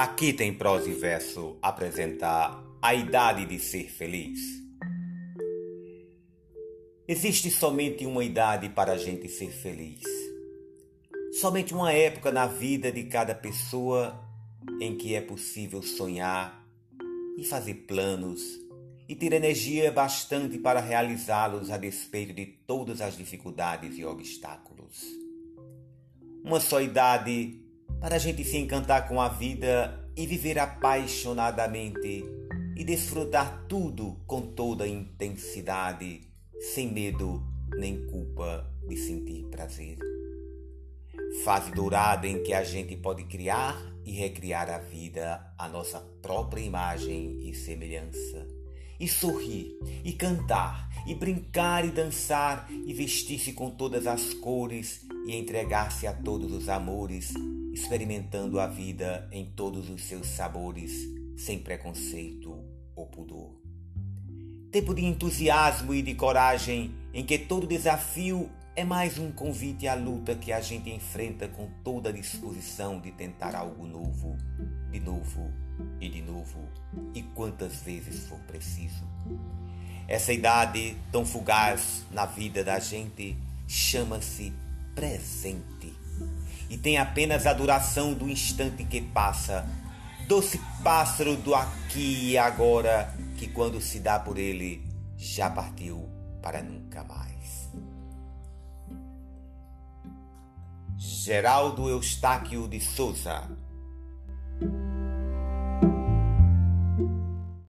Aqui tem prosa e verso apresentar a idade de ser feliz. Existe somente uma idade para a gente ser feliz. Somente uma época na vida de cada pessoa em que é possível sonhar e fazer planos e ter energia bastante para realizá-los a despeito de todas as dificuldades e obstáculos. Uma só idade para a gente se encantar com a vida e viver apaixonadamente e desfrutar tudo com toda intensidade, sem medo nem culpa de sentir prazer. Fase dourada em que a gente pode criar e recriar a vida à nossa própria imagem e semelhança, e sorrir, e cantar, e brincar e dançar, e vestir-se com todas as cores, e entregar-se a todos os amores experimentando a vida em todos os seus sabores, sem preconceito ou pudor. Tempo de entusiasmo e de coragem, em que todo desafio é mais um convite à luta que a gente enfrenta com toda a disposição de tentar algo novo, de novo e de novo, e quantas vezes for preciso. Essa idade tão fugaz na vida da gente chama-se presente e tem apenas a duração do instante que passa. Doce pássaro do aqui e agora, que quando se dá por ele, já partiu para nunca mais. Geraldo Eustáquio de Souza